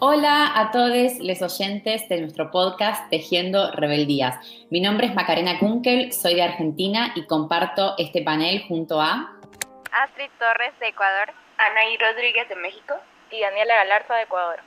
Hola a todos los oyentes de nuestro podcast Tejiendo Rebeldías. Mi nombre es Macarena Kunkel, soy de Argentina y comparto este panel junto a Astrid Torres de Ecuador, Anaí Rodríguez de México y Daniela Galarza de Ecuador.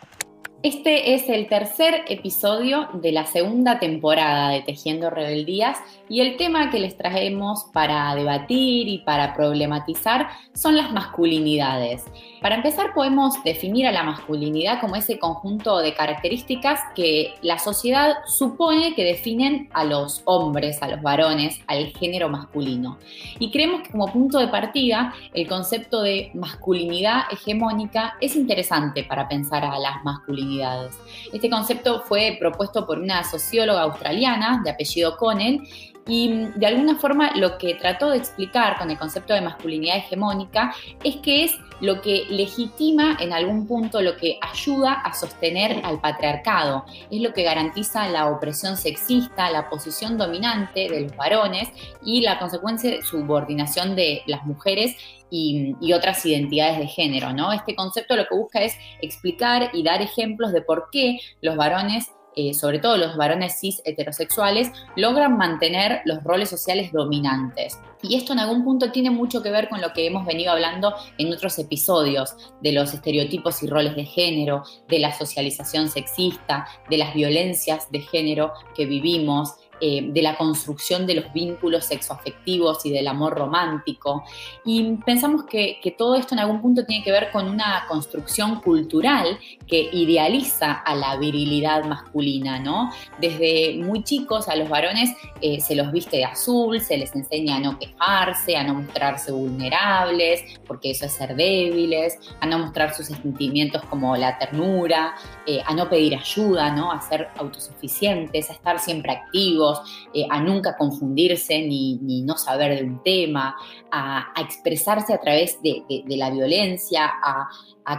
Este es el tercer episodio de la segunda temporada de Tejiendo Rebeldías y el tema que les traemos para debatir y para problematizar son las masculinidades. Para empezar podemos definir a la masculinidad como ese conjunto de características que la sociedad supone que definen a los hombres, a los varones, al género masculino. Y creemos que como punto de partida el concepto de masculinidad hegemónica es interesante para pensar a las masculinidades. Este concepto fue propuesto por una socióloga australiana de apellido Connell y mm, de alguna forma lo que trató de explicar con el concepto de masculinidad hegemónica es que es lo que legitima en algún punto, lo que ayuda a sostener al patriarcado, es lo que garantiza la opresión sexista, la posición dominante de los varones y la consecuencia de subordinación de las mujeres y, otras identidades de género, ¿no? Este concepto lo que busca es explicar y dar ejemplos de por qué los varones eh, sobre todo los varones cis heterosexuales, logran mantener los roles sociales dominantes. Y esto en algún punto tiene mucho que ver con lo que hemos venido hablando en otros episodios, de los estereotipos y roles de género, de la socialización sexista, de las violencias de género que vivimos, eh, de la construcción de los vínculos sexoafectivos y del amor romántico. Y pensamos que, todo esto en algún punto tiene que ver con una construcción cultural que idealiza a la virilidad masculina, ¿no? Desde muy chicos a los varones eh, se los viste de azul, se les enseña a no quejarse, a no mostrarse vulnerables, porque eso es ser débiles, a no mostrar sus sentimientos como la ternura, eh, a no pedir ayuda, ¿no? A ser autosuficientes, a estar siempre activos eh, a nunca confundirse ni, no saber de un tema, a, expresarse a través de, la violencia, a,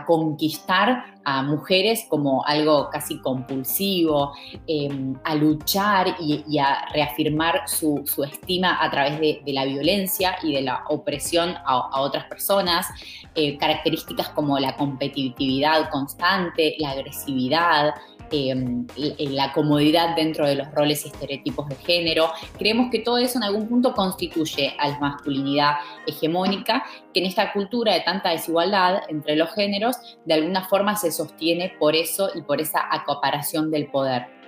conquistar a mujeres como algo casi compulsivo, em, a luchar y, a reafirmar su, estima a través de, la violencia y de la opresión a, otras personas, eh, características como la competitividad constante, la agresividad, Em, la comodidad dentro de los roles y estereotipos de género. Creemos que todo eso en algún punto constituye a la masculinidad hegemónica, que en esta cultura de tanta desigualdad entre los géneros, de alguna forma se sostiene por eso y por esa acoparación del poder.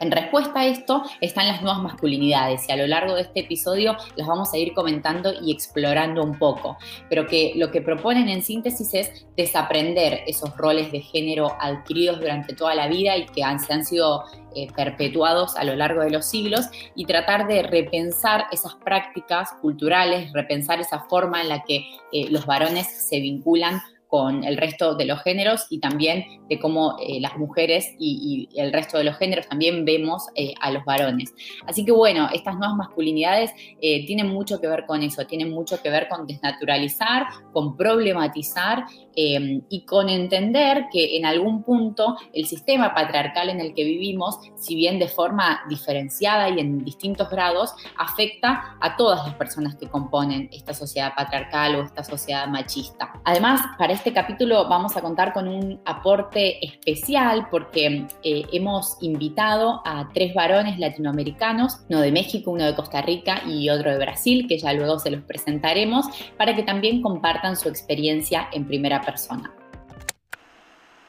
En respuesta a esto están las nuevas masculinidades y a lo largo de este episodio las vamos a ir comentando y explorando un poco, pero que lo que proponen en síntesis es desaprender esos roles de género adquiridos durante toda la vida y que han, se han sido eh, perpetuados a lo largo de los siglos y tratar de repensar esas prácticas culturales, repensar esa forma en la que eh, los varones se vinculan con el resto de los géneros y también de cómo eh, las mujeres y, el resto de los géneros también vemos eh, a los varones. Así que bueno, estas nuevas masculinidades eh, tienen mucho que ver con eso, tienen mucho que ver con desnaturalizar, con problematizar y con entender que en algún punto el sistema patriarcal en el que vivimos, si bien de forma diferenciada y en distintos grados, afecta a todas las personas que componen esta sociedad patriarcal o esta sociedad machista. Además, para este capítulo vamos a contar con un aporte especial porque eh, hemos invitado a tres varones latinoamericanos, uno de México, uno de Costa Rica y otro de Brasil, que ya luego se los presentaremos, para que también compartan su experiencia en primera persona.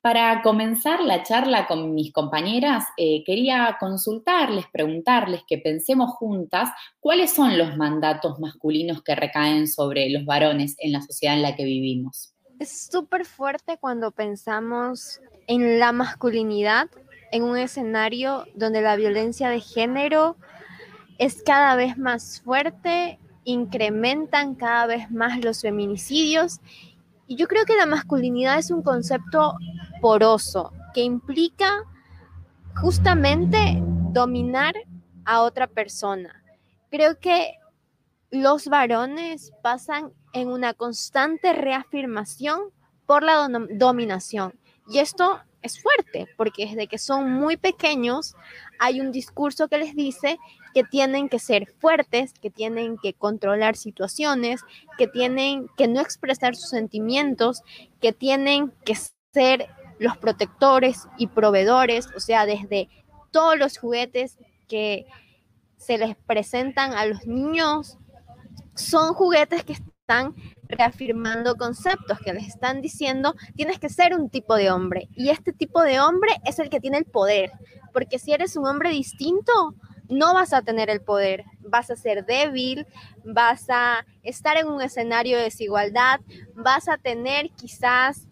Para comenzar la charla con mis compañeras, eh, quería consultarles, preguntarles que pensemos juntas cuáles son los mandatos masculinos que recaen sobre los varones en la sociedad en la que vivimos es súper fuerte cuando pensamos en la masculinidad en un escenario donde la violencia de género es cada vez más fuerte, incrementan cada vez más los feminicidios. Y yo creo que la masculinidad es un concepto poroso que implica justamente dominar a otra persona. Creo que los varones pasan en una constante reafirmación por la dominación. Y esto es fuerte, porque desde que son muy pequeños hay un discurso que les dice que tienen que ser fuertes, que tienen que controlar situaciones, que tienen que no expresar sus sentimientos, que tienen que ser los protectores y proveedores, o sea, desde todos los juguetes que se les presentan a los niños, son juguetes que están reafirmando conceptos, que les están diciendo, tienes que ser un tipo de hombre. Y este tipo de hombre es el que tiene el poder, porque si eres un hombre distinto, no vas a tener el poder, vas a ser débil, vas a estar en un escenario de desigualdad, vas a tener quizás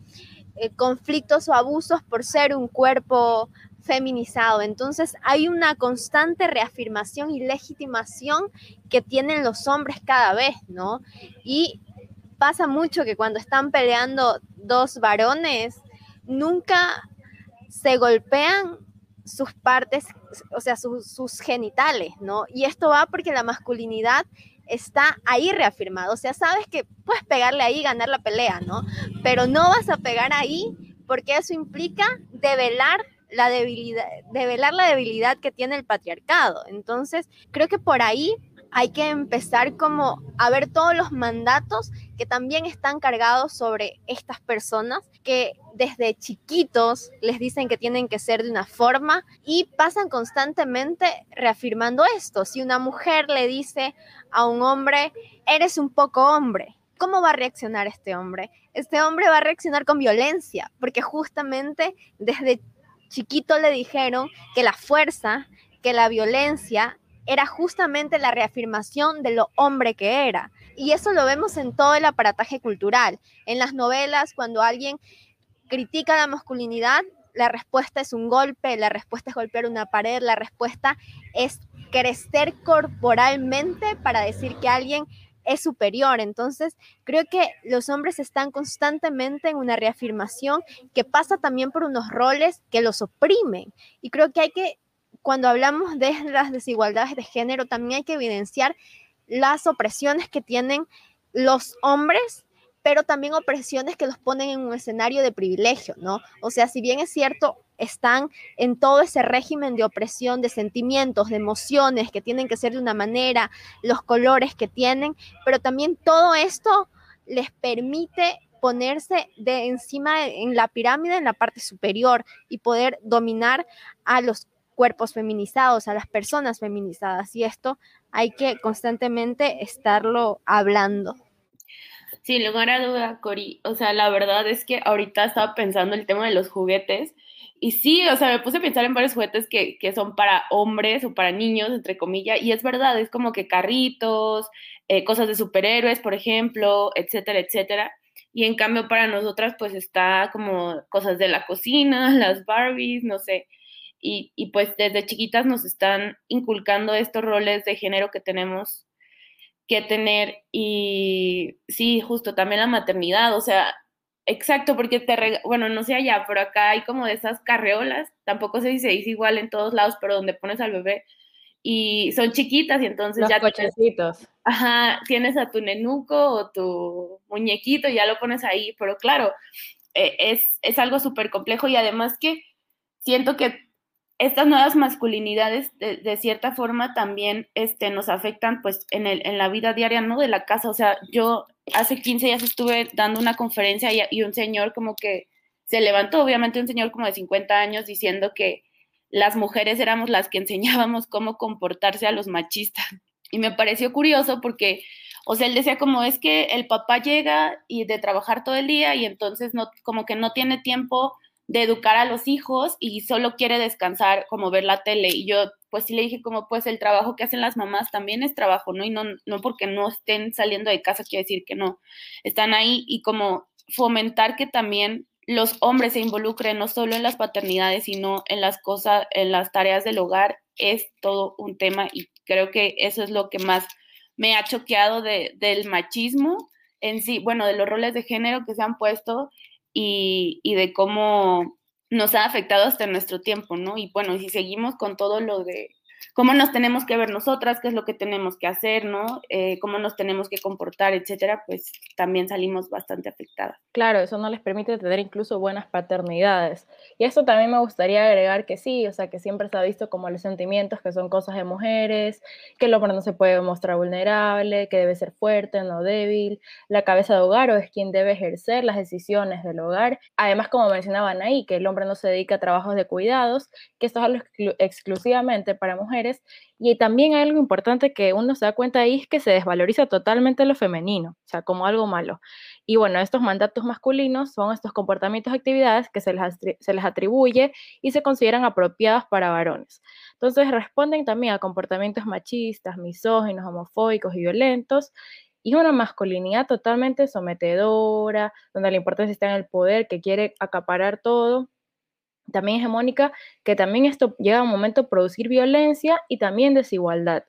eh, conflictos o abusos por ser un cuerpo feminizado. Entonces hay una constante reafirmación y legitimación que tienen los hombres cada vez, ¿no? Y pasa mucho que cuando están peleando dos varones, nunca se golpean sus partes, o sea, sus genitales, ¿no? Y esto va porque la masculinidad está ahí reafirmado. O sea, sabes que puedes pegarle ahí y ganar la pelea, ¿no? Pero no vas a pegar ahí porque eso implica develar la debilidad, develar la debilidad que tiene el patriarcado. Entonces, creo que por ahí hay que empezar como a ver todos los mandatos que también están cargados sobre estas personas que desde chiquitos les dicen que tienen que ser de una forma y pasan constantemente reafirmando esto. Si una mujer le dice a un hombre, eres un poco hombre, ¿cómo va a reaccionar este hombre? Este hombre va a reaccionar con violencia, porque justamente desde chiquito le dijeron que la fuerza, que la violencia era justamente la reafirmación de lo hombre que era. Y eso lo vemos en todo el aparataje cultural. En las novelas, cuando alguien critica la masculinidad, la respuesta es un golpe, la respuesta es golpear una pared, la respuesta es crecer corporalmente para decir que alguien es superior. Entonces, creo que los hombres están constantemente en una reafirmación que pasa también por unos roles que los oprimen. Y creo que hay que cuando hablamos de las desigualdades de género, también hay que evidenciar las opresiones que tienen los hombres, pero también opresiones que los ponen en un escenario de privilegio, ¿no? O sea, si bien es cierto, están en todo ese régimen de opresión, de sentimientos, de emociones que tienen que ser de una manera, los colores que tienen, pero también todo esto les permite ponerse de encima en la pirámide en la parte superior y poder dominar a los cuerpos feminizados, a las personas feminizadas. Y esto hay que constantemente estarlo hablando. Sin lugar a duda, Cori. O sea, la verdad es que ahorita estaba pensando el tema de los juguetes. Y sí, o sea, me puse a pensar en varios juguetes que, que son para hombres o para niños, entre comillas. Y es verdad, es como que carritos, eh, cosas de superhéroes, por ejemplo, etcétera, etcétera. Y en cambio para nosotras pues está como cosas de la cocina, las Barbies, no sé y, pues desde chiquitas nos están inculcando estos roles de género que tenemos que tener y sí, justo también la maternidad, o sea, exacto, porque te, bueno, no sé allá, pero acá hay como de esas carreolas, tampoco sé si se dice igual en todos lados, pero donde pones al bebé y son chiquitas y entonces Los ya cochecitos. ajá, tienes a tu nenuco o tu muñequito y ya lo pones ahí, pero claro, eh, es, es algo súper complejo y además que siento que estas nuevas masculinidades de, cierta forma también este, nos afectan pues en, el, en la vida diaria, ¿no? De la casa. O sea, yo hace 15 días estuve dando una conferencia y, y, un señor como que se levantó, obviamente un señor como de 50 años diciendo que las mujeres éramos las que enseñábamos cómo comportarse a los machistas. Y me pareció curioso porque, o sea, él decía como es que el papá llega y de trabajar todo el día y entonces no, como que no tiene tiempo de educar a los hijos y solo quiere descansar como ver la tele. Y yo pues sí le dije como pues el trabajo que hacen las mamás también es trabajo, ¿no? Y no, no porque no estén saliendo de casa quiere decir que no, están ahí y como fomentar que también los hombres se involucren no solo en las paternidades, sino en las cosas, en las tareas del hogar, es todo un tema y creo que eso es lo que más me ha choqueado de, del machismo en sí, bueno, de los roles de género que se han puesto y, de cómo nos ha afectado hasta nuestro tiempo, ¿no? Y bueno, si seguimos con todo lo de cómo nos tenemos que ver nosotras, qué es lo que tenemos que hacer, ¿no? Eh, cómo nos tenemos que comportar, etcétera, pues también salimos bastante afectadas. Claro, eso no les permite tener incluso buenas paternidades. Y esto también me gustaría agregar que sí, o sea, que siempre se ha visto como los sentimientos que son cosas de mujeres, que el hombre no se puede mostrar vulnerable, que debe ser fuerte, no débil, la cabeza de hogar o es quien debe ejercer las decisiones del hogar. Además, como mencionaban ahí, que el hombre no se dedica a trabajos de cuidados, que esto es algo exclusivamente para mujeres y también hay algo importante que uno se da cuenta ahí es que se desvaloriza totalmente lo femenino, o sea, como algo malo. Y bueno, estos mandatos masculinos son estos comportamientos actividades que se les, se les atribuye y se consideran apropiados para varones. Entonces responden también a comportamientos machistas, misóginos, homofóbicos y violentos y una masculinidad totalmente sometedora, donde la importancia está en el poder, que quiere acaparar todo también hegemónica, que también esto llega a un momento a producir violencia y también desigualdad.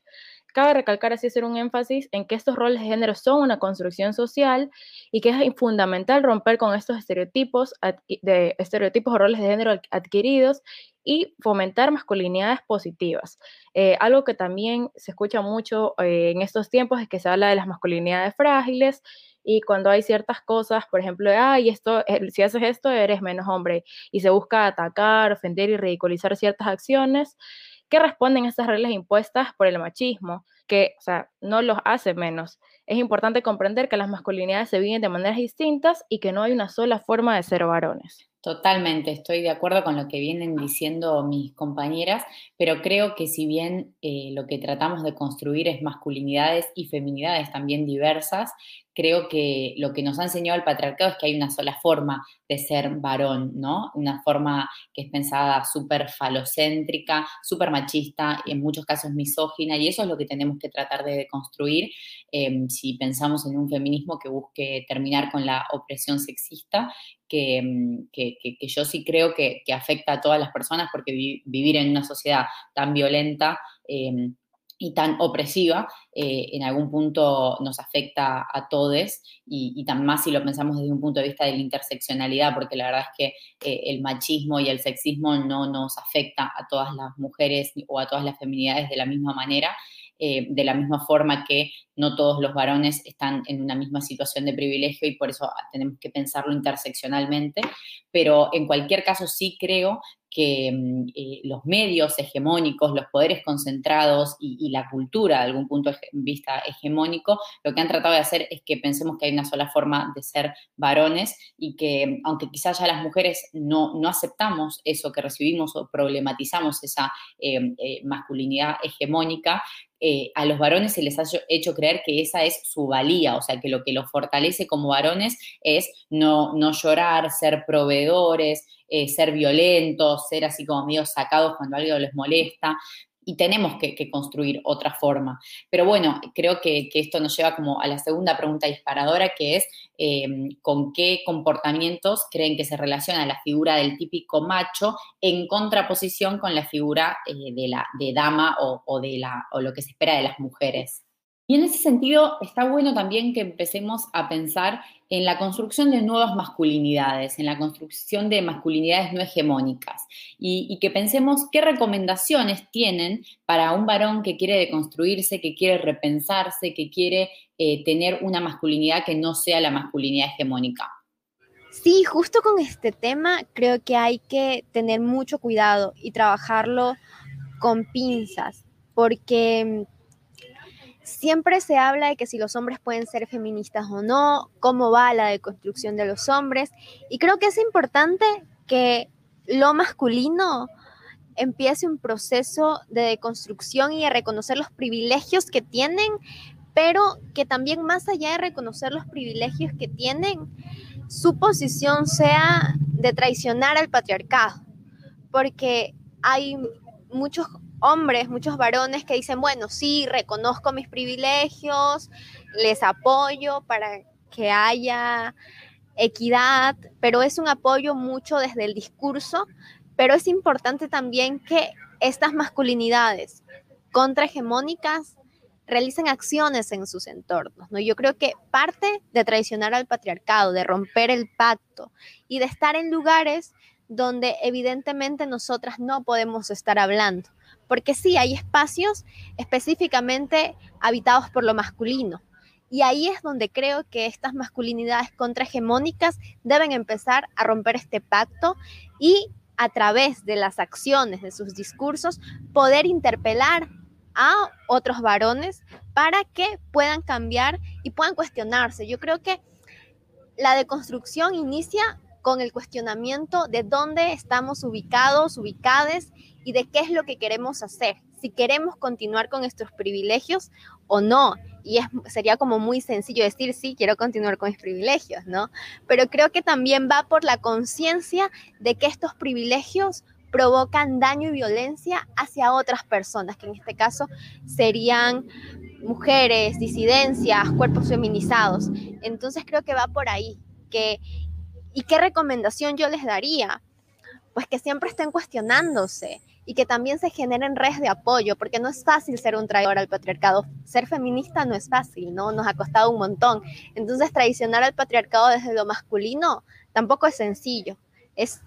Cabe recalcar así hacer un énfasis en que estos roles de género son una construcción social y que es fundamental romper con estos estereotipos, de estereotipos o roles de género adquiridos y fomentar masculinidades positivas. Eh, algo que también se escucha mucho eh, en estos tiempos es que se habla de las masculinidades frágiles y cuando hay ciertas cosas, por ejemplo, ay, esto, si haces esto eres menos hombre y se busca atacar, ofender y ridiculizar ciertas acciones que responden a estas reglas impuestas por el machismo, que, o sea, no los hace menos. Es importante comprender que las masculinidades se viven de maneras distintas y que no hay una sola forma de ser varones. Totalmente, estoy de acuerdo con lo que vienen diciendo mis compañeras, pero creo que si bien eh, lo que tratamos de construir es masculinidades y feminidades también diversas, creo que lo que nos ha enseñado el patriarcado es que hay una sola forma de ser varón, ¿no? Una forma que es pensada súper falocéntrica, súper machista, en muchos casos misógina, y eso es lo que tenemos que tratar de construir em, si pensamos en un feminismo que busque terminar con la opresión sexista Em, que, yo sí creo que, afecta a todas las personas porque vivir en una sociedad tan violenta em, y tan opresiva, eh, en algún punto nos afecta a todos y, tan más si lo pensamos desde un punto de vista de la interseccionalidad, porque la verdad es que eh, el machismo y el sexismo no nos afecta a todas las mujeres o a todas las feminidades de la misma manera. Eh, de la misma forma que no todos los varones están en una misma situación de privilegio y por eso tenemos que pensarlo interseccionalmente, pero en cualquier caso sí creo que mm, eh, los medios hegemónicos, los poderes concentrados y, la cultura, de algún punto de vista hegemónico, lo que han tratado de hacer es que pensemos que hay una sola forma de ser varones y que aunque quizás ya las mujeres no, no aceptamos eso que recibimos o problematizamos esa eh, masculinidad hegemónica, eh, a los varones se les ha hecho creer que esa es su valía, o sea, que lo que los fortalece como varones es no, no llorar, ser proveedores, eh, ser violentos, ser así como medio sacados cuando algo les molesta y tenemos que, construir otra forma. Pero bueno, creo que, esto nos lleva como a la segunda pregunta disparadora, que es em, con qué comportamientos creen que se relaciona la figura del típico macho en contraposición con la figura eh, de, la, de dama o, de la, o lo que se espera de las mujeres. Y en ese sentido está bueno también que empecemos a pensar en la construcción de nuevas masculinidades, en la construcción de masculinidades no hegemónicas y, que pensemos qué recomendaciones tienen para un varón que quiere deconstruirse, que quiere repensarse, que quiere eh, tener una masculinidad que no sea la masculinidad hegemónica. Sí, justo con este tema creo que hay que tener mucho cuidado y trabajarlo con pinzas, porque siempre se habla de que si los hombres pueden ser feministas o no, cómo va la deconstrucción de los hombres. Y creo que es importante que lo masculino empiece un proceso de deconstrucción y de reconocer los privilegios que tienen, pero que también más allá de reconocer los privilegios que tienen, su posición sea de traicionar al patriarcado, porque hay muchos hombres, muchos varones que dicen, bueno, sí, reconozco mis privilegios, les apoyo para que haya equidad, pero es un apoyo mucho desde el discurso, pero es importante también que estas masculinidades contrahegemónicas realicen acciones en sus entornos, ¿no? Yo creo que parte de traicionar al patriarcado, de romper el pacto y de estar en lugares donde evidentemente nosotras no podemos estar hablando, porque sí, hay espacios específicamente habitados por lo masculino. Y ahí es donde creo que estas masculinidades contrahegemónicas deben empezar a romper este pacto y a través de las acciones, de sus discursos, poder interpelar a otros varones para que puedan cambiar y puedan cuestionarse. Yo creo que la deconstrucción inicia con el cuestionamiento de dónde estamos ubicados, ubicades y de qué es lo que queremos hacer, si queremos continuar con nuestros privilegios o no. Y sería como muy sencillo decir, sí, quiero continuar con mis privilegios, ¿no? Pero creo que también va por la conciencia de que estos privilegios provocan daño y violencia hacia otras personas, que en este caso serían mujeres, disidencias, cuerpos feminizados. Entonces creo que va por ahí, que ¿y qué recomendación yo les daría? Pues que siempre estén cuestionándose y que también se generen redes de apoyo, porque no es fácil ser un traidor al patriarcado. Ser feminista no es fácil, ¿no? Nos ha costado un montón. Entonces, traicionar al patriarcado desde lo masculino tampoco es sencillo. Es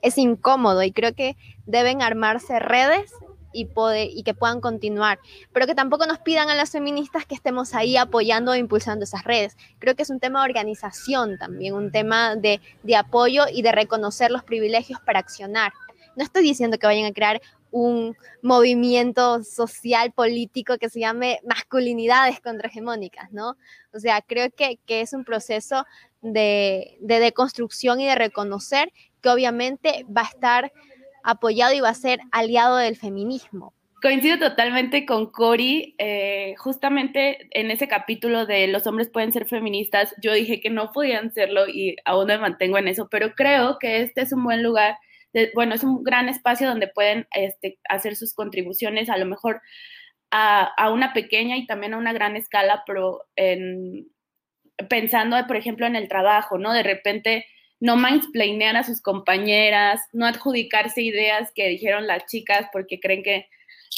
es incómodo y creo que deben armarse redes y, que puedan continuar, pero que tampoco nos pidan a las feministas que estemos ahí apoyando e impulsando esas redes. Creo que es un tema de organización también, un tema de, de apoyo y de reconocer los privilegios para accionar. No estoy diciendo que vayan a crear un movimiento social político que se llame masculinidades contrahegemónicas, ¿no? O sea, creo que, que es un proceso de, de deconstrucción y de reconocer que obviamente va a estar apoyado y va a ser aliado del feminismo. Coincido totalmente con Cori. Eh, justamente en ese capítulo de los hombres pueden ser feministas, yo dije que no podían serlo y aún me mantengo en eso, pero creo que este es un buen lugar, bueno, es un gran espacio donde pueden este, hacer sus contribuciones, a lo mejor a, a, una pequeña y también a una gran escala, pero en, pensando, por ejemplo, en el trabajo, ¿no? De repente no mansplainear a sus compañeras, no adjudicarse ideas que dijeron las chicas porque creen que,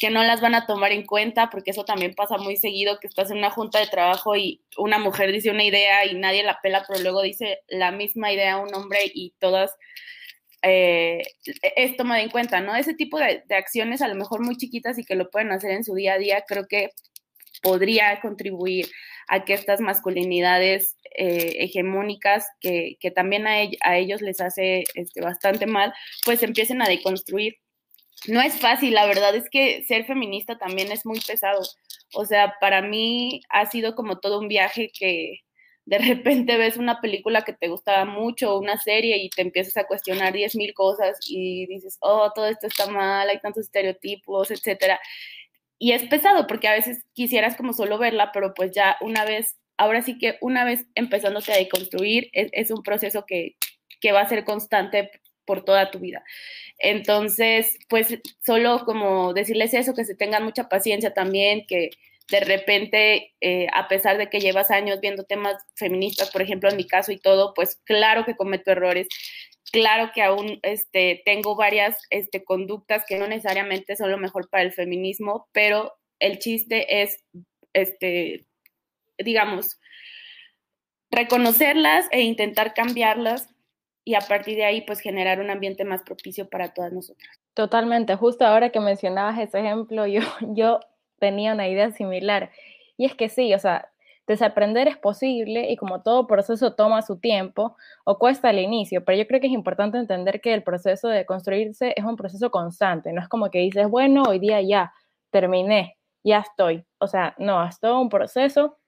que no las van a tomar en cuenta, porque eso también pasa muy seguido, que estás en una junta de trabajo y una mujer dice una idea y nadie la pela, pero luego dice la misma idea un hombre y todas eh, es tomada en cuenta, ¿no? Ese tipo de, de acciones a lo mejor muy chiquitas y que lo pueden hacer en su día a día, creo que podría contribuir a que estas masculinidades eh, hegemónicas, que, que también a, ellos les hace este, bastante mal, pues empiecen a deconstruir. No es fácil, la verdad es que ser feminista también es muy pesado. O sea, para mí ha sido como todo un viaje que de repente ves una película que te gustaba mucho, una serie, y te empiezas a cuestionar diez mil cosas y dices, oh, todo esto está mal, hay tantos estereotipos, etcétera y es pesado porque a veces quisieras como solo verla, pero pues ya una vez, ahora sí que una vez empezándote a deconstruir, es, es un proceso que, que va a ser constante por toda tu vida. Entonces, pues solo como decirles eso, que se tengan mucha paciencia también, que de repente, eh, a pesar de que llevas años viendo temas feministas, por ejemplo, en mi caso y todo, pues claro que cometo errores, Claro que aún este, tengo varias este, conductas que no necesariamente son lo mejor para el feminismo, pero el chiste es, este, digamos, reconocerlas e intentar cambiarlas y a partir de ahí pues generar un ambiente más propicio para todas nosotras. Totalmente, justo ahora que mencionabas ese ejemplo, yo, yo tenía una idea similar. Y es que sí, o sea, Desaprender es posible y como todo proceso toma su tiempo o cuesta al inicio, pero yo creo que es importante entender que el proceso de construirse es un proceso constante, no es como que dices, bueno, hoy día ya terminé, ya estoy. O sea, no, es todo un proceso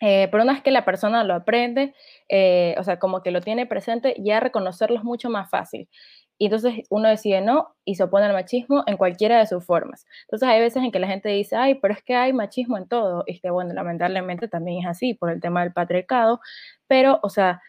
pero una vez que la persona lo aprende, eh, o sea, como que lo tiene presente, ya reconocerlo es mucho más fácil. Y entonces uno decide no y se opone al machismo en cualquiera de sus formas. Entonces hay veces en que la gente dice, ay, pero es que hay machismo en todo. Y que bueno, lamentablemente también es así por el tema del patriarcado. Pero, o sea,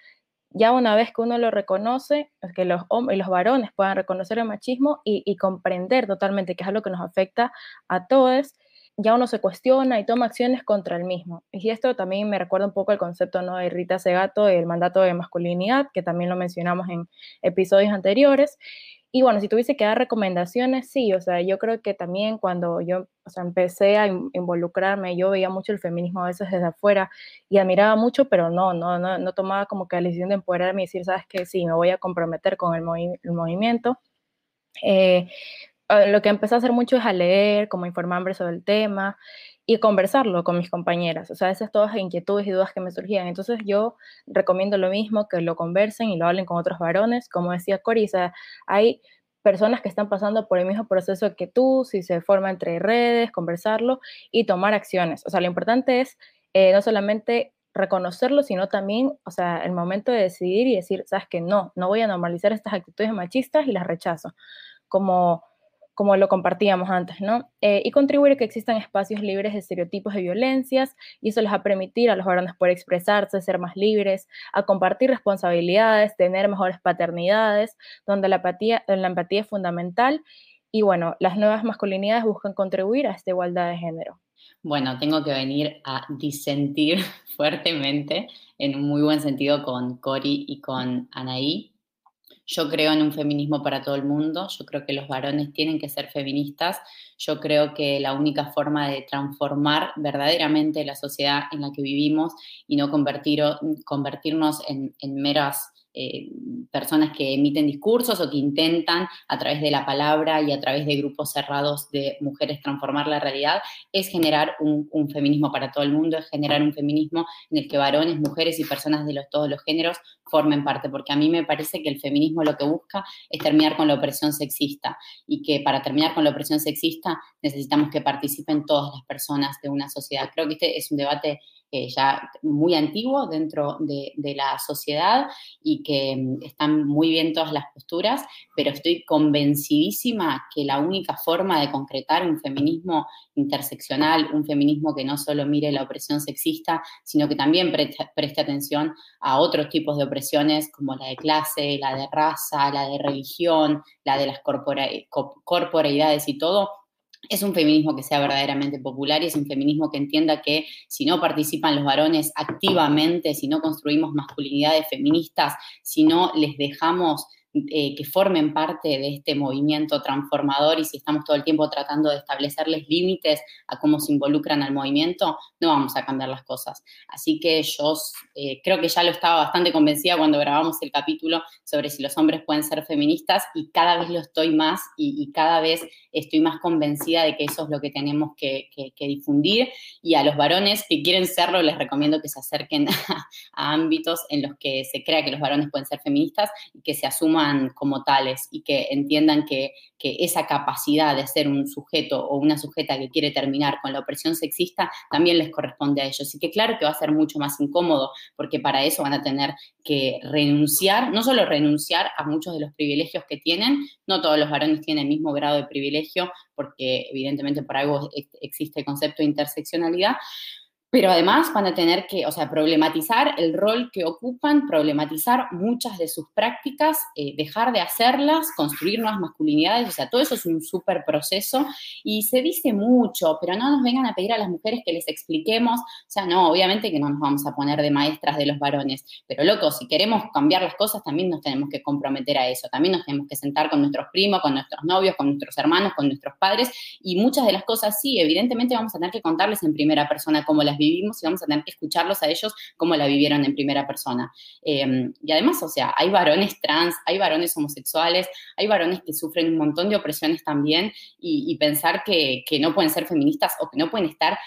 ya una vez que uno lo reconoce, que los hombres y los varones puedan reconocer el machismo y, y comprender totalmente que es algo que nos afecta a todos, ya uno se cuestiona y toma acciones contra el mismo. Y esto también me recuerda un poco el concepto ¿no? de Rita Segato, el mandato de masculinidad, que también lo mencionamos en episodios anteriores. Y bueno, si tuviese que dar recomendaciones, sí, o sea, yo creo que también cuando yo o sea, empecé a involucrarme, yo veía mucho el feminismo a veces desde afuera y admiraba mucho, pero no, no, no, no tomaba como que la decisión de empoderarme y decir, sabes que sí, me voy a comprometer con el, el movimiento. Eh, lo que empecé a hacer mucho es a leer, como informarme sobre el tema y conversarlo con mis compañeras. O sea, esas todas inquietudes y dudas que me surgían. Entonces yo recomiendo lo mismo, que lo conversen y lo hablen con otros varones. Como decía Cori, o sea, hay personas que están pasando por el mismo proceso que tú, si se forma entre redes, conversarlo y tomar acciones. O sea, lo importante es eh, no solamente reconocerlo, sino también, o sea, el momento de decidir y decir, sabes que no, no voy a normalizar estas actitudes machistas y las rechazo, como, como lo compartíamos antes, ¿no? Eh, y contribuir a que existan espacios libres de estereotipos de violencias, y eso les va a permitir a los varones poder expresarse, ser más libres, a compartir responsabilidades, tener mejores paternidades, donde la empatía, la empatía es fundamental, y bueno, las nuevas masculinidades buscan contribuir a esta igualdad de género. Bueno, tengo que venir a disentir fuertemente, en un muy buen sentido, con Cori y con Anaí. Yo creo en un feminismo para todo el mundo, yo creo que los varones tienen que ser feministas, yo creo que la única forma de transformar verdaderamente la sociedad en la que vivimos y no convertir, convertirnos en meras eh, personas que emiten discursos o que intentan a través de la palabra y a través de grupos cerrados de mujeres transformar la realidad, es generar un, feminismo para todo el mundo, es generar un feminismo en el que varones, mujeres y personas de todos los géneros formen parte, porque a mí me parece que el feminismo lo que busca es terminar con la opresión sexista y que para terminar con la opresión sexista necesitamos que participen todas las personas de una sociedad. Creo que este es un debate eh, ya muy antiguo dentro de, la sociedad y que mm, están muy bien todas las posturas, pero estoy convencidísima que la única forma de concretar un feminismo interseccional, un feminismo que no solo mire la opresión sexista, sino que también preste, atención a otros tipos de opresiones como la de clase, la de raza, la de religión, la de las corporeidades y todo, es un feminismo que sea verdaderamente popular y es un feminismo que entienda que si no participan los varones activamente, si no construimos masculinidades feministas, si no les dejamos eh, que formen parte de este movimiento transformador y si estamos todo el tiempo tratando de establecerles límites a cómo se involucran al movimiento, no vamos a cambiar las cosas. Así que yo eh, creo que ya lo estaba bastante convencida cuando grabamos el capítulo sobre si los hombres pueden ser feministas y cada vez lo estoy más y, cada vez estoy más convencida de que eso es lo que tenemos que, difundir y a los varones que quieren serlo les recomiendo que se acerquen a ámbitos en los que se crea que los varones pueden ser feministas y que se como tales y que entiendan que, esa capacidad de ser un sujeto o una sujeta que quiere terminar con la opresión sexista también les corresponde a ellos. Y que claro que va a ser mucho más incómodo porque para eso van a tener que renunciar, no solo renunciar a muchos de los privilegios que tienen, no todos los varones tienen el mismo grado de privilegio porque evidentemente por algo existe el concepto de interseccionalidad, pero además van a tener que, o sea, problematizar el rol que ocupan, problematizar muchas de sus prácticas, eh, dejar de hacerlas, construir nuevas masculinidades, o sea, todo eso es un súper proceso. Y se dice mucho, pero no nos vengan a pedir a las mujeres que les expliquemos, o sea, no, obviamente que no nos vamos a poner de maestras de los varones, pero loco, si queremos cambiar las cosas también nos tenemos que comprometer a eso, también nos tenemos que sentar con nuestros primos, con nuestros novios, con nuestros hermanos, con nuestros padres. Y muchas de las cosas sí, evidentemente vamos a tener que contarles en primera persona cómo las vivimos y vamos a tener que escucharlos a ellos cómo la vivieron en primera persona. Em, y además, o sea, hay varones trans, hay varones homosexuales, hay varones que sufren un montón de opresiones también y, pensar que, no pueden ser feministas o que no pueden estar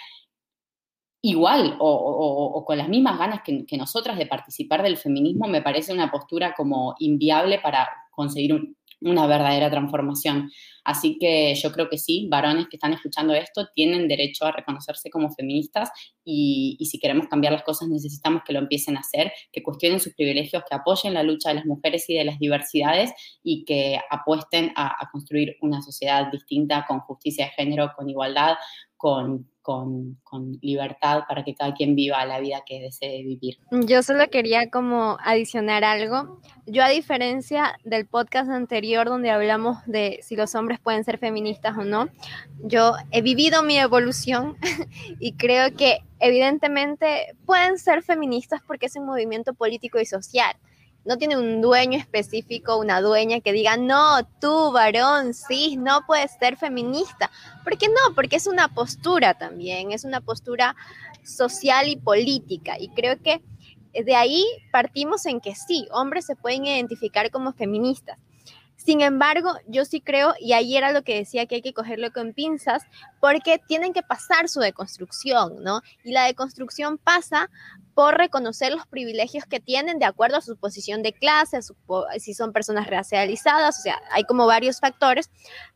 igual o, con las mismas ganas que, que, nosotras de participar del feminismo me parece una postura como inviable para conseguir un, una verdadera transformación. Así que yo creo que sí, varones que están escuchando esto tienen derecho a reconocerse como feministas y, si queremos cambiar las cosas necesitamos que lo empiecen a hacer, que cuestionen sus privilegios, que apoyen la lucha de las mujeres y de las diversidades y que apuesten a construir una sociedad distinta con justicia de género, con igualdad, con con, libertad para que cada quien viva la vida que desee vivir. Yo solo quería como adicionar algo. Yo a diferencia del podcast anterior donde hablamos de si los hombres pueden ser feministas o no, yo he vivido mi evolución y creo que evidentemente pueden ser feministas porque es un movimiento político y social no tiene un dueño específico, una dueña que diga, no, tú, varón, sí, no puedes ser feminista. ¿Por qué no? Porque es una postura también, es una postura social y política. Y creo que de ahí partimos en que sí, hombres se pueden identificar como feministas. Sin embargo, yo sí creo, y ahí era lo que decía que hay que cogerlo con pinzas, porque tienen que pasar su deconstrucción, ¿no? Y la deconstrucción pasa por reconocer los privilegios que tienen de acuerdo a su posición de clase, si son personas racializadas, o sea, hay como varios factores,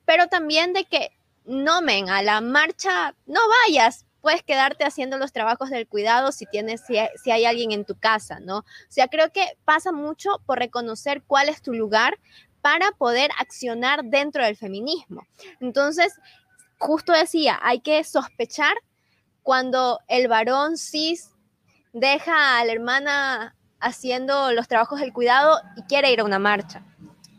pero también de que no men a la marcha, no vayas, puedes quedarte haciendo los trabajos del cuidado si tienes si si hay, alguien en tu casa, ¿no? O sea, creo que pasa mucho por reconocer cuál es tu lugar para poder accionar dentro del feminismo. Entonces, justo decía, hay que sospechar cuando el varón cis deja a la hermana haciendo los trabajos del cuidado y quiere ir a una marcha.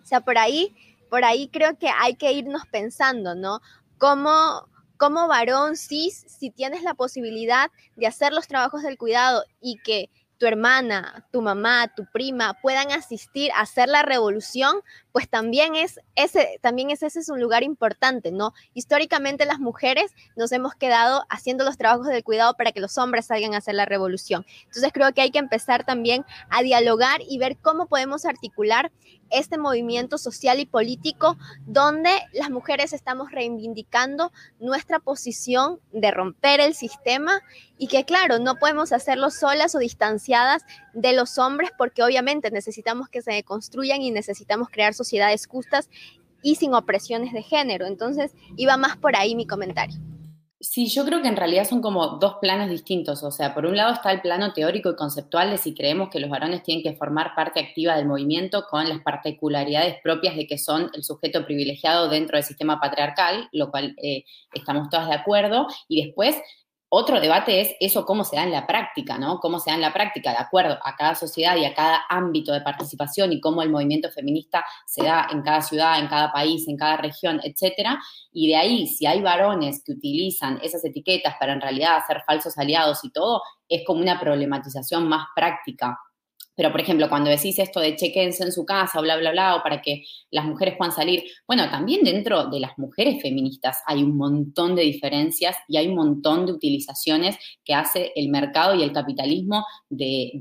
O sea, por ahí, por ahí creo que hay que irnos pensando, ¿no? Cómo, como varón cis, si tienes la posibilidad de hacer los trabajos del cuidado y que tu hermana, tu mamá, tu prima puedan asistir a hacer la revolución, pues también es ese, también es ese es un lugar importante, ¿no? Históricamente las mujeres nos hemos quedado haciendo los trabajos del cuidado para que los hombres salgan a hacer la revolución. Entonces creo que hay que empezar también a dialogar y ver cómo podemos articular este movimiento social y político donde las mujeres estamos reivindicando nuestra posición de romper el sistema y que claro, no podemos hacerlo solas o distanciadas de los hombres porque obviamente necesitamos que se construyan y necesitamos crear sociedades justas y sin opresiones de género. Entonces, iba más por ahí mi comentario. Sí, yo creo que en realidad son como dos planos distintos. O sea, por un lado está el plano teórico y conceptual de si creemos que los varones tienen que formar parte activa del movimiento con las particularidades propias de que son el sujeto privilegiado dentro del sistema patriarcal, lo cual eh, estamos todas de acuerdo. Y después otro debate es eso cómo se da en la práctica, ¿no? Cómo se da en la práctica de acuerdo a cada sociedad y a cada ámbito de participación y cómo el movimiento feminista se da en cada ciudad, en cada país, en cada región, etcétera. Y de ahí, si hay varones que utilizan esas etiquetas para en realidad hacer falsos aliados y todo, es como una problematización más práctica pero, por ejemplo, cuando decís esto de chequense en su casa, bla, bla, bla, o para que las mujeres puedan salir, bueno, también dentro de las mujeres feministas hay un montón de diferencias y hay un montón de utilizaciones que hace el mercado y el capitalismo de,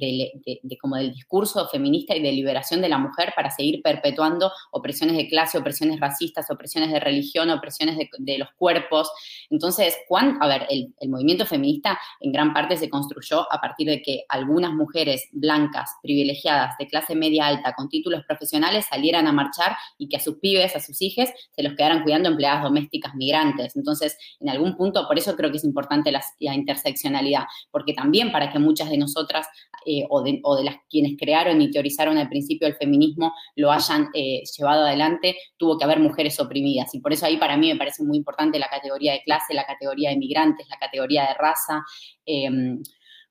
como del discurso feminista y de liberación de la mujer para seguir perpetuando opresiones de clase, opresiones racistas, opresiones de religión, opresiones de, los cuerpos. Entonces, ¿cuán, a ver, el, el movimiento feminista en gran parte se construyó a partir de que algunas mujeres blancas, privilegiadas de clase media alta con títulos profesionales salieran a marchar y que a sus pibes, a sus hijos, se los quedaran cuidando empleadas domésticas migrantes. Entonces, en algún punto, por eso creo que es importante la, interseccionalidad, porque también para que muchas de nosotras eh, o, de, las quienes crearon y teorizaron al principio el feminismo lo hayan eh, llevado adelante, tuvo que haber mujeres oprimidas. Y por eso ahí para mí me parece muy importante la categoría de clase, la categoría de migrantes, la categoría de raza. Em,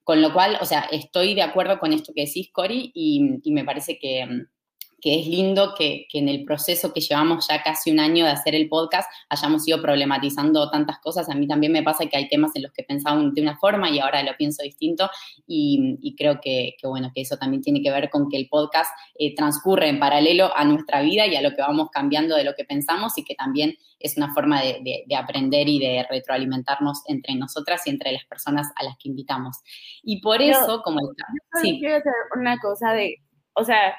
con lo cual, o sea, estoy de acuerdo con esto que decís, Cori, y, me parece que, que es lindo que, en el proceso que llevamos ya casi un año de hacer el podcast hayamos ido problematizando tantas cosas. A mí también me pasa que hay temas en los que pensaba de una forma y ahora lo pienso distinto y, creo que, bueno, que eso también tiene que ver con que el podcast eh, transcurre en paralelo a nuestra vida y a lo que vamos cambiando de lo que pensamos y que también es una forma de, aprender y de retroalimentarnos entre nosotras y entre las personas a las que invitamos. Y por eso, como... sí. quiero hacer una cosa de, o sea,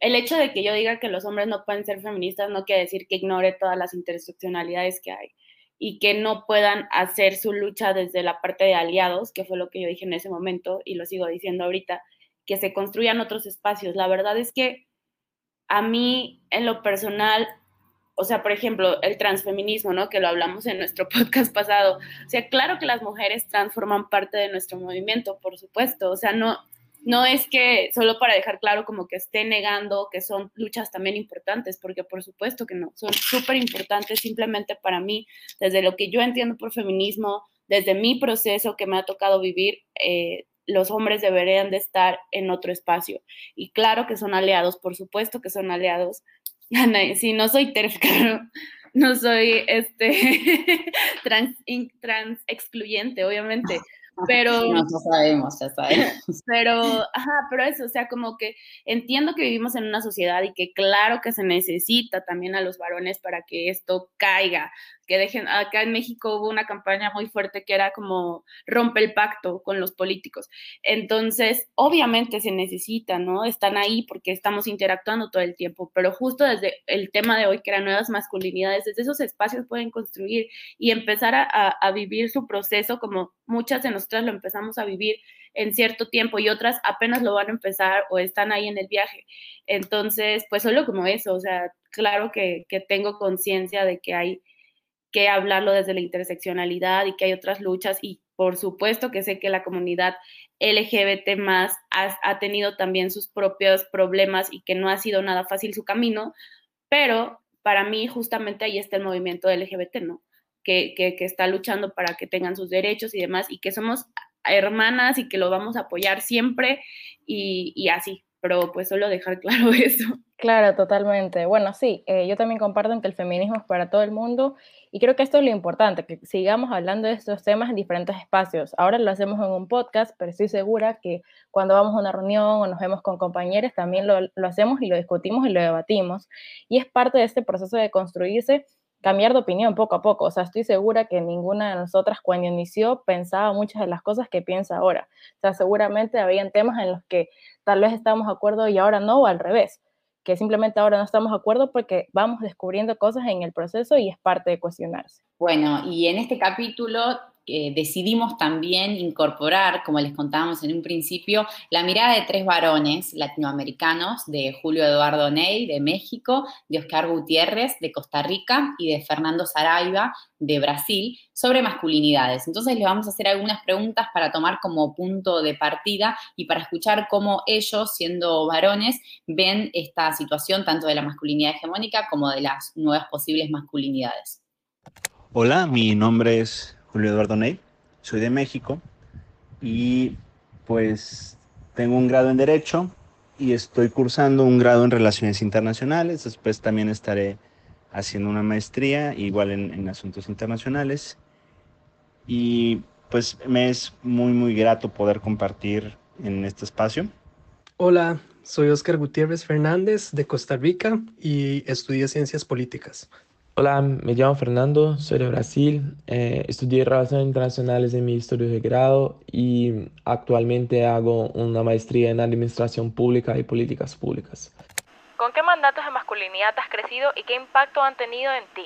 el hecho de que yo diga que los hombres no pueden ser feministas no quiere decir que ignore todas las interseccionalidades que hay y que no puedan hacer su lucha desde la parte de aliados, que fue lo que yo dije en ese momento y lo sigo diciendo ahorita, que se construyan otros espacios. La verdad es que a mí, en lo personal, o sea, por ejemplo, el transfeminismo, ¿no? Que lo hablamos en nuestro podcast pasado. O sea, claro que las mujeres transforman parte de nuestro movimiento, por supuesto. O sea, no, no es que solo para dejar claro como que esté negando que son luchas también importantes, porque por supuesto que no, son súper importantes simplemente para mí, desde lo que yo entiendo por feminismo, desde mi proceso que me ha tocado vivir, eh, los hombres deberían de estar en otro espacio. Y claro que son aliados, por supuesto que son aliados, si no soy TERF, no soy este trans, trans excluyente, obviamente. Pero. No, sabemos, ya sabemos. Pero, ajá, pero eso, o sea, como que entiendo que vivimos en una sociedad y que claro que se necesita también a los varones para que esto caiga, que dejen, acá en México hubo una campaña muy fuerte que era como rompe el pacto con los políticos. Entonces, obviamente se necesita, ¿no? Están ahí porque estamos interactuando todo el tiempo, pero justo desde el tema de hoy, que eran nuevas masculinidades, desde esos espacios pueden construir y empezar a, vivir su proceso como muchas de nosotras lo empezamos a vivir en cierto tiempo y otras apenas lo van a empezar o están ahí en el viaje. Entonces, pues solo como eso, o sea, claro que tengo conciencia de que hay que hablarlo desde la interseccionalidad y que hay otras luchas y por supuesto que sé que la comunidad LGBT más ha, tenido también sus propios problemas y que no ha sido nada fácil su camino, pero para mí justamente ahí está el movimiento LGBT, ¿no? Que, que, está luchando para que tengan sus derechos y demás y que somos hermanas y que lo vamos a apoyar siempre y así, pero pues solo dejar claro eso. Claro, totalmente. Bueno, sí, eh, yo también comparto que el feminismo es para todo el mundo y creo que esto es lo importante, que sigamos hablando de estos temas en diferentes espacios. Ahora lo hacemos en un podcast, pero estoy segura que cuando vamos a una reunión o nos vemos con compañeros también lo, lo hacemos y lo discutimos y lo debatimos. Y es parte de este proceso de construirse cambiar de opinión poco a poco. O sea, estoy segura que ninguna de nosotras cuando inició pensaba muchas de las cosas que piensa ahora. O sea, seguramente habían temas en los que tal vez estábamos de acuerdo y ahora no, o al revés, que simplemente ahora no estamos de acuerdo porque vamos descubriendo cosas en el proceso y es parte de cuestionarse. Bueno, y en este capítulo eh, decidimos también incorporar, como les contábamos en un principio, la mirada de tres varones latinoamericanos, de Julio Eduardo Ney, de México, de Oscar Gutiérrez, de Costa Rica, y de Fernando Saraiva, de Brasil, sobre masculinidades. Entonces les vamos a hacer algunas preguntas para tomar como punto de partida y para escuchar cómo ellos, siendo varones, ven esta situación tanto de la masculinidad hegemónica como de las nuevas posibles masculinidades. Hola, mi nombre es Julio Eduardo Ney, soy de México y pues tengo un grado en Derecho y estoy cursando un grado en Relaciones Internacionales. Después también estaré haciendo una maestría, igual en, Asuntos Internacionales. Y pues me es muy, muy grato poder compartir en este espacio. Hola, soy Oscar Gutiérrez Fernández de Costa Rica y estudié Ciencias Políticas. Hola, me llamo Fernando, soy de Brasil, eh, estudié Relaciones Internacionales en mi estudio de grado y actualmente hago una maestría en Administración Pública y Políticas Públicas. ¿Con qué mandatos de masculinidad has crecido y qué impacto han tenido en ti?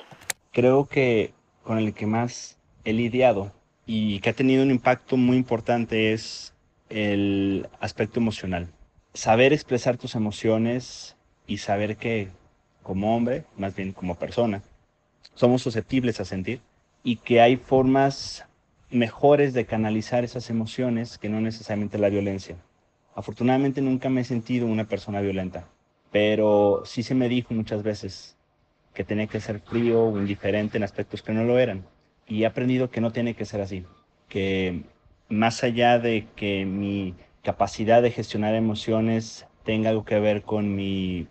Creo que con el que más he lidiado y que ha tenido un impacto muy importante es el aspecto emocional. Saber expresar tus emociones y saber que como hombre, más bien como persona, somos susceptibles a sentir y que hay formas mejores de canalizar esas emociones que no necesariamente la violencia. Afortunadamente nunca me he sentido una persona violenta, pero sí se me dijo muchas veces que tenía que ser frío o indiferente en aspectos que no lo eran. Y he aprendido que no tiene que ser así, que más allá de que mi capacidad de gestionar emociones tenga algo que ver con mi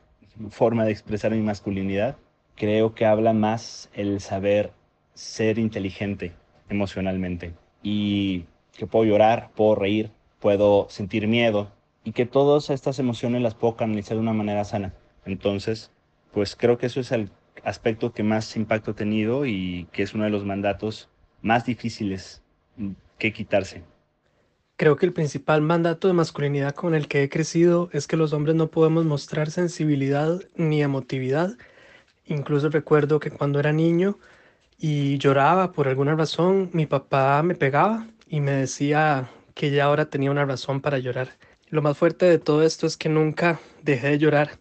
forma de expresar mi masculinidad, creo que habla más el saber ser inteligente emocionalmente y que puedo llorar, puedo reír, puedo sentir miedo y que todas estas emociones las puedo canalizar de una manera sana. Entonces, pues creo que eso es el aspecto que más impacto ha tenido y que es uno de los mandatos más difíciles que quitarse. Creo que el principal mandato de masculinidad con el que he crecido es que los hombres no podemos mostrar sensibilidad ni emotividad Incluso recuerdo que cuando era niño y lloraba por alguna razón, mi papá me pegaba y me decía que ya ahora tenía una razón para llorar. Lo más fuerte de todo esto es que nunca dejé de llorar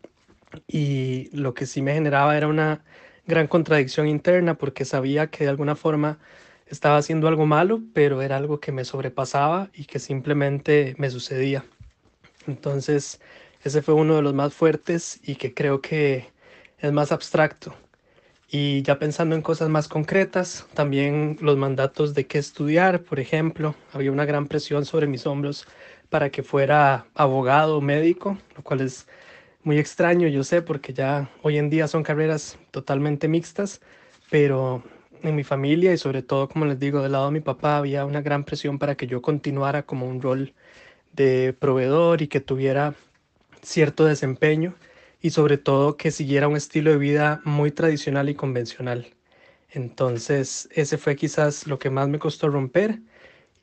y lo que sí me generaba era una gran contradicción interna porque sabía que de alguna forma estaba haciendo algo malo, pero era algo que me sobrepasaba y que simplemente me sucedía. Entonces, ese fue uno de los más fuertes y que creo que es más abstracto. Y ya pensando en cosas más concretas, también los mandatos de qué estudiar, por ejemplo, había una gran presión sobre mis hombros para que fuera abogado o médico, lo cual es muy extraño, yo sé, porque ya hoy en día son carreras totalmente mixtas, pero en mi familia y sobre todo, como les digo, del lado de mi papá había una gran presión para que yo continuara como un rol de proveedor y que tuviera cierto desempeño y sobre todo que siguiera un estilo de vida muy tradicional y convencional. Entonces, ese fue quizás lo que más me costó romper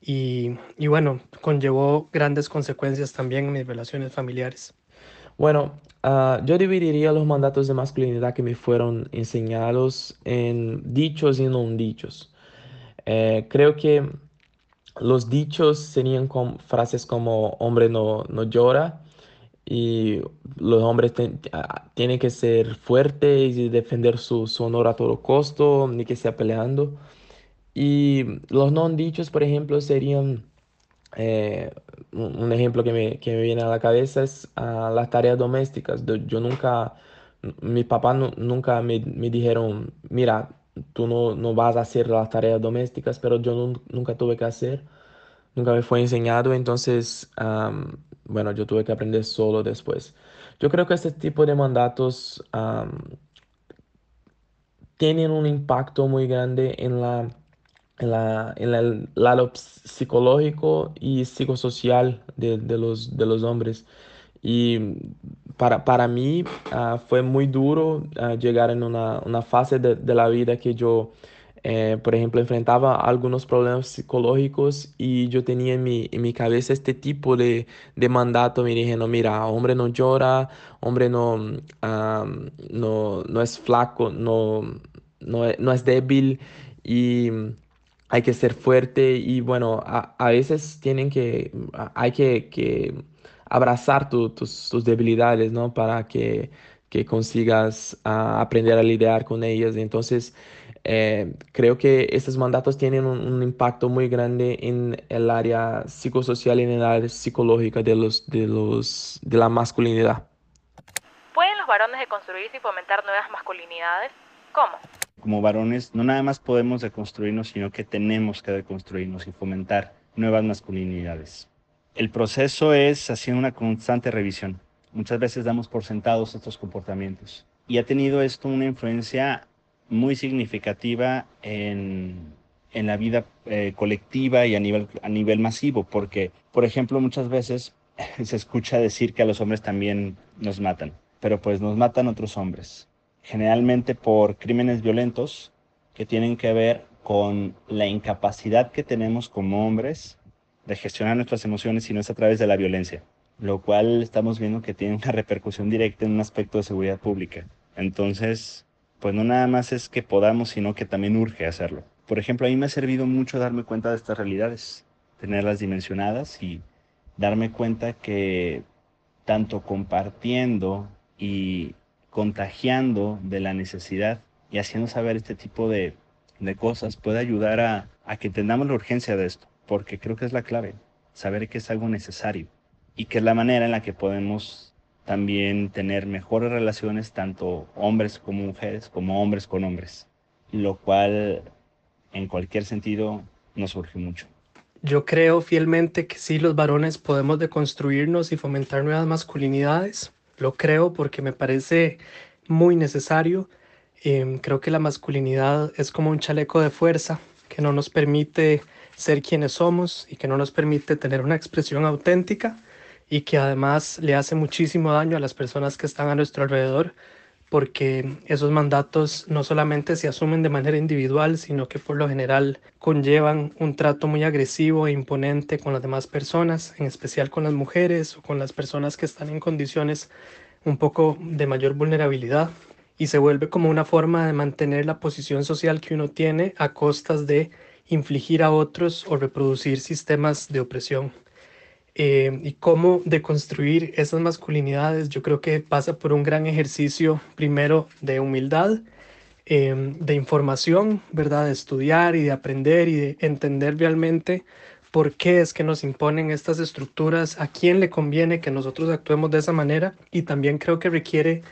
y, y bueno, conllevó grandes consecuencias también en mis relaciones familiares. Bueno, uh, yo dividiría los mandatos de masculinidad que me fueron enseñados en dichos y no dichos. Eh, creo que los dichos serían frases como hombre no, no llora y los hombres tienen que ser fuertes y defender su, su, honor a todo costo, ni que sea peleando. Y los no dichos, por ejemplo, serían, eh, un ejemplo que me, que me, viene a la cabeza es uh, las tareas domésticas. Yo nunca, mi papá nunca me, me, dijeron, mira, tú no, no, vas a hacer las tareas domésticas, pero yo nunca tuve que hacer, nunca me fue enseñado, entonces, um, bueno, yo tuve que aprender solo después. Yo creo que este tipo de mandatos um, tienen un impacto muy grande en la en, la, en el lado psicológico y psicosocial de, de, los, de los hombres. Y para, para mí uh, fue muy duro uh, llegar en una, una fase de, de, la vida que yo, eh, por ejemplo, enfrentaba algunos problemas psicológicos y yo tenía en mi, cabeza este tipo de, mandato. Me dije, no, mira, hombre no llora, hombre no, uh, no, no es flaco, no, no, no es débil. Y hay que ser fuerte y bueno, a, a veces tienen que, hay que, abrazar tu, tus, tus, debilidades, ¿no? Para que, que consigas uh, aprender a lidiar con ellas. Entonces, eh, creo que estos mandatos tienen un, un, impacto muy grande en el área psicosocial y en el área psicológica de, los, de, los, de la masculinidad. ¿Pueden los varones deconstruirse y fomentar nuevas masculinidades? ¿Cómo? como varones no nada más podemos deconstruirnos, sino que tenemos que deconstruirnos y fomentar nuevas masculinidades. El proceso es haciendo una constante revisión. Muchas veces damos por sentados estos comportamientos. Y ha tenido esto una influencia muy significativa en, en la vida eh, colectiva y a nivel, a nivel masivo, porque, por ejemplo, muchas veces se escucha decir que a los hombres también nos matan, pero pues nos matan otros hombres generalmente por crímenes violentos que tienen que ver con la incapacidad que tenemos como hombres de gestionar nuestras emociones y no es a través de la violencia, lo cual estamos viendo que tiene una repercusión directa en un aspecto de seguridad pública. Entonces, pues no nada más es que podamos, sino que también urge hacerlo. Por ejemplo, a mí me ha servido mucho darme cuenta de estas realidades, tenerlas dimensionadas y darme cuenta que tanto compartiendo y contagiando de la necesidad y haciendo saber este tipo de, de cosas puede ayudar a, a que entendamos la urgencia de esto, porque creo que es la clave, saber que es algo necesario y que es la manera en la que podemos también tener mejores relaciones, tanto hombres como mujeres, como hombres con hombres, lo cual en cualquier sentido nos surge mucho. Yo creo fielmente que sí, los varones podemos deconstruirnos y fomentar nuevas masculinidades, lo creo porque me parece muy necesario. Eh, creo que la masculinidad es como un chaleco de fuerza que no nos permite ser quienes somos y que no nos permite tener una expresión auténtica y que además le hace muchísimo daño a las personas que están a nuestro alrededor porque esos mandatos no solamente se asumen de manera individual, sino que por lo general conllevan un trato muy agresivo e imponente con las demás personas, en especial con las mujeres o con las personas que están en condiciones un poco de mayor vulnerabilidad y se vuelve como una forma de mantener la posición social que uno tiene a costas de infligir a otros o reproducir sistemas de opresión. Eh, y cómo deconstruir esas masculinidades, yo creo que pasa por un gran ejercicio primero de humildad, eh, de información, ¿verdad? De estudiar y de aprender y de entender realmente por qué es que nos imponen estas estructuras, a quién le conviene que nosotros actuemos de esa manera y también creo que requiere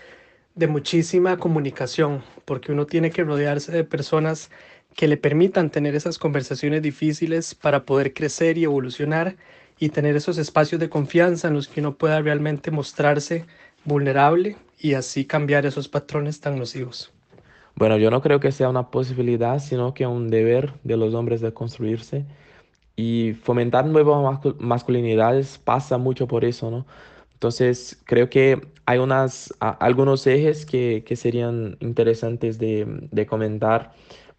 de muchísima comunicación, porque uno tiene que rodearse de personas que le permitan tener esas conversaciones difíciles para poder crecer y evolucionar y tener esos espacios de confianza en los que uno pueda realmente mostrarse vulnerable y así cambiar esos patrones tan nocivos. Bueno, yo no creo que sea una posibilidad, sino que un deber de los hombres de construirse y fomentar nuevas masculinidades pasa mucho por eso, ¿no? Entonces, creo que hay unas, algunos ejes que, que serían interesantes de, de, comentar.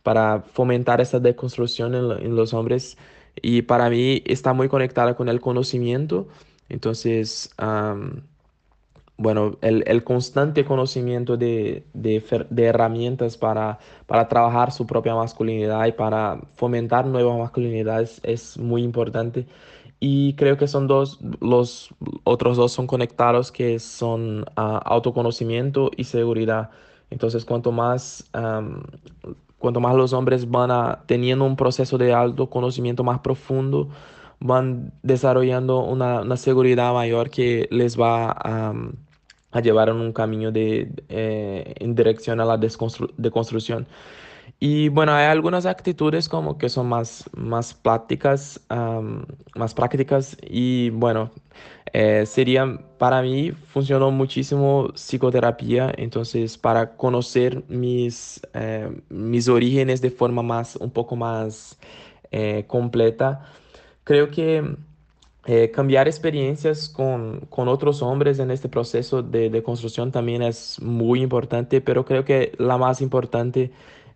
para fomentar esta deconstrucción en, los hombres. Y para mí está muy conectada con el conocimiento. Entonces, bueno, el, constante conocimiento de, herramientas para, para, trabajar su propia masculinidad y para fomentar nuevas masculinidades es muy importante. Y creo que son dos, los otros dos son conectados, que son ah, autoconocimiento y seguridad. Entonces, cuanto más, cuanto más los hombres van teniendo un proceso de autoconocimiento más profundo, van desarrollando una, seguridad mayor que les va a, llevar en un camino de, eh, en dirección a la deconstrucción. Y bueno, hay algunas actitudes como que son más, más prácticas, más prácticas y bueno, eh, sería para mí funcionó muchísimo psicoterapia, entonces para conocer mis, eh, mis orígenes de forma más, un poco más eh, completa, creo que cambiar experiencias con, con, otros hombres en este proceso de, de construcción también es muy importante, pero creo que la más importante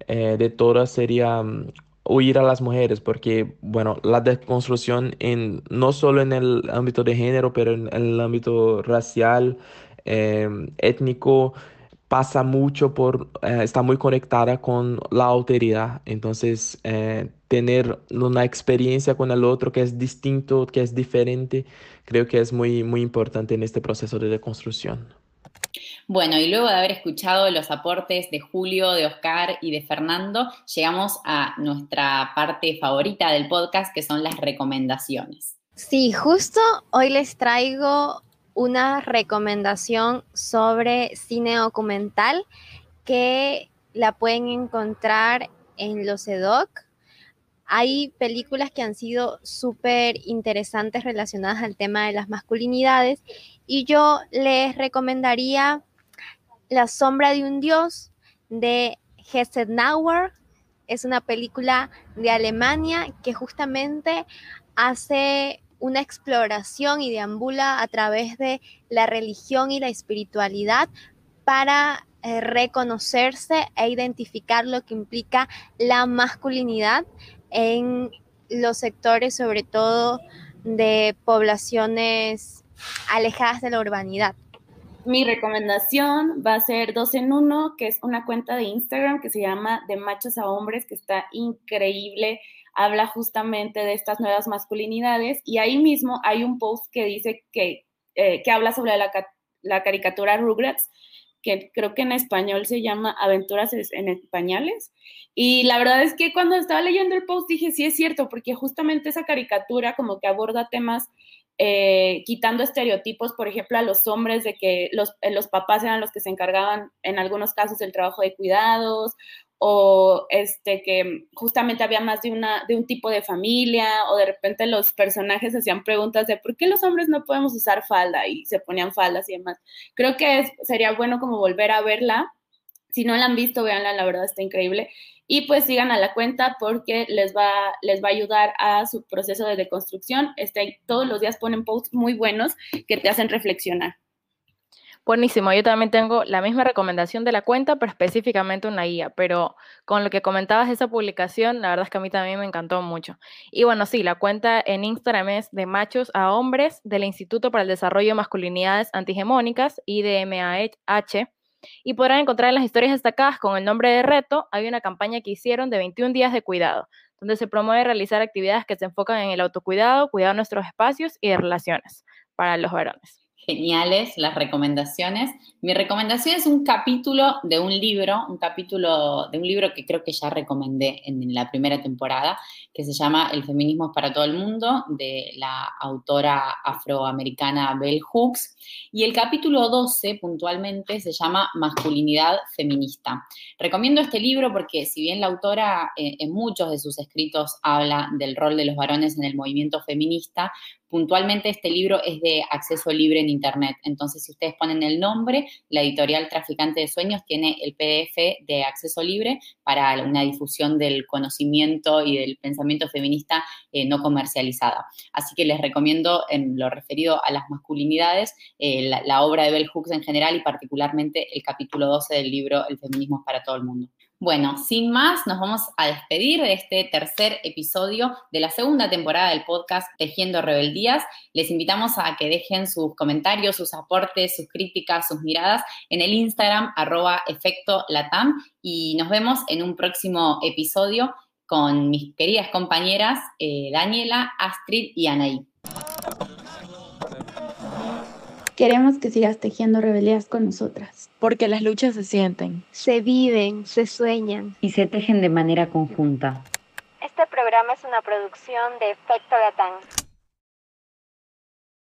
eh, de todas sería huir a las mujeres, porque, bueno, la deconstrucción en, no solo en el ámbito de género, pero en, el ámbito racial, em, étnico, pasa mucho por, eh, está muy conectada con la autoridad. Entonces, eh, tener una experiencia con el otro que es distinto, que es diferente, creo que es muy, muy importante en este proceso de deconstrucción. Bueno, y luego de haber escuchado los aportes de Julio, de Oscar y de Fernando, llegamos a nuestra parte favorita del podcast, que son las recomendaciones. Sí, justo hoy les traigo una recomendación sobre cine documental que la pueden encontrar en los EDOC. Hay películas que han sido súper interesantes relacionadas al tema de las masculinidades y yo les recomendaría la sombra de un dios de Nauer. Es una película de Alemania que justamente hace una exploración y deambula a través de la religión y la espiritualidad para eh, reconocerse e identificar lo que implica la masculinidad en los sectores, sobre todo de poblaciones alejadas de la urbanidad mi recomendación va a ser dos en uno, que es una cuenta de Instagram que se llama De Machos a Hombres, que está increíble. Habla justamente de estas nuevas masculinidades y ahí mismo hay un post que dice que, eh, que habla sobre la, la, caricatura Rugrats, que creo que en español se llama Aventuras en Españoles. Y la verdad es que cuando estaba leyendo el post dije, sí es cierto, porque justamente esa caricatura como que aborda temas eh, quitando estereotipos, por ejemplo, a los hombres de que los, eh, los, papás eran los que se encargaban en algunos casos del trabajo de cuidados o este que justamente había más de una de un tipo de familia o de repente los personajes hacían preguntas de por qué los hombres no podemos usar falda y se ponían faldas y demás. Creo que sería bueno como volver a verla. Si no la han visto, véanla, la verdad está increíble y pues sigan a la cuenta porque les va, les va a ayudar a su proceso de deconstrucción. Este, todos los días ponen posts muy buenos que te hacen reflexionar. Buenísimo, yo también tengo la misma recomendación de la cuenta, pero específicamente una guía, pero con lo que comentabas de esa publicación, la verdad es que a mí también me encantó mucho. Y bueno, sí, la cuenta en Instagram es de machos a hombres del Instituto para el Desarrollo de Masculinidades Antigemónicas, IDMAH, y podrán encontrar en las historias destacadas con el nombre de reto, hay una campaña que hicieron de 21 días de cuidado, donde se promueve realizar actividades que se enfocan en el autocuidado, cuidado de nuestros espacios y de relaciones para los varones geniales las recomendaciones. Mi recomendación es un capítulo de un libro, un capítulo de un libro que creo que ya recomendé en la primera temporada, que se llama El feminismo es para todo el mundo, de la autora afroamericana Bell Hooks. Y el capítulo 12, puntualmente, se llama Masculinidad feminista. Recomiendo este libro porque si bien la autora eh, en muchos de sus escritos habla del rol de los varones en el movimiento feminista, Puntualmente este libro es de acceso libre en Internet, entonces si ustedes ponen el nombre, la editorial Traficante de Sueños tiene el PDF de acceso libre para una difusión del conocimiento y del pensamiento feminista eh, no comercializada. Así que les recomiendo en lo referido a las masculinidades eh, la, obra de Bell Hooks en general y particularmente el capítulo 12 del libro El feminismo es para todo el mundo. Bueno, sin más, nos vamos a despedir de este tercer episodio de la segunda temporada del podcast Tejiendo Rebeldías. Les invitamos a que dejen sus comentarios, sus aportes, sus críticas, sus miradas en el Instagram arroba efecto y nos vemos en un próximo episodio con mis queridas compañeras eh, Daniela, Astrid y Anaí. Queremos que sigas tejiendo rebeldías con nosotras. Porque las luchas se sienten, Se viven, se sueñan. y se tejen de manera conjunta. Este programa es una producción de Efecto Latán.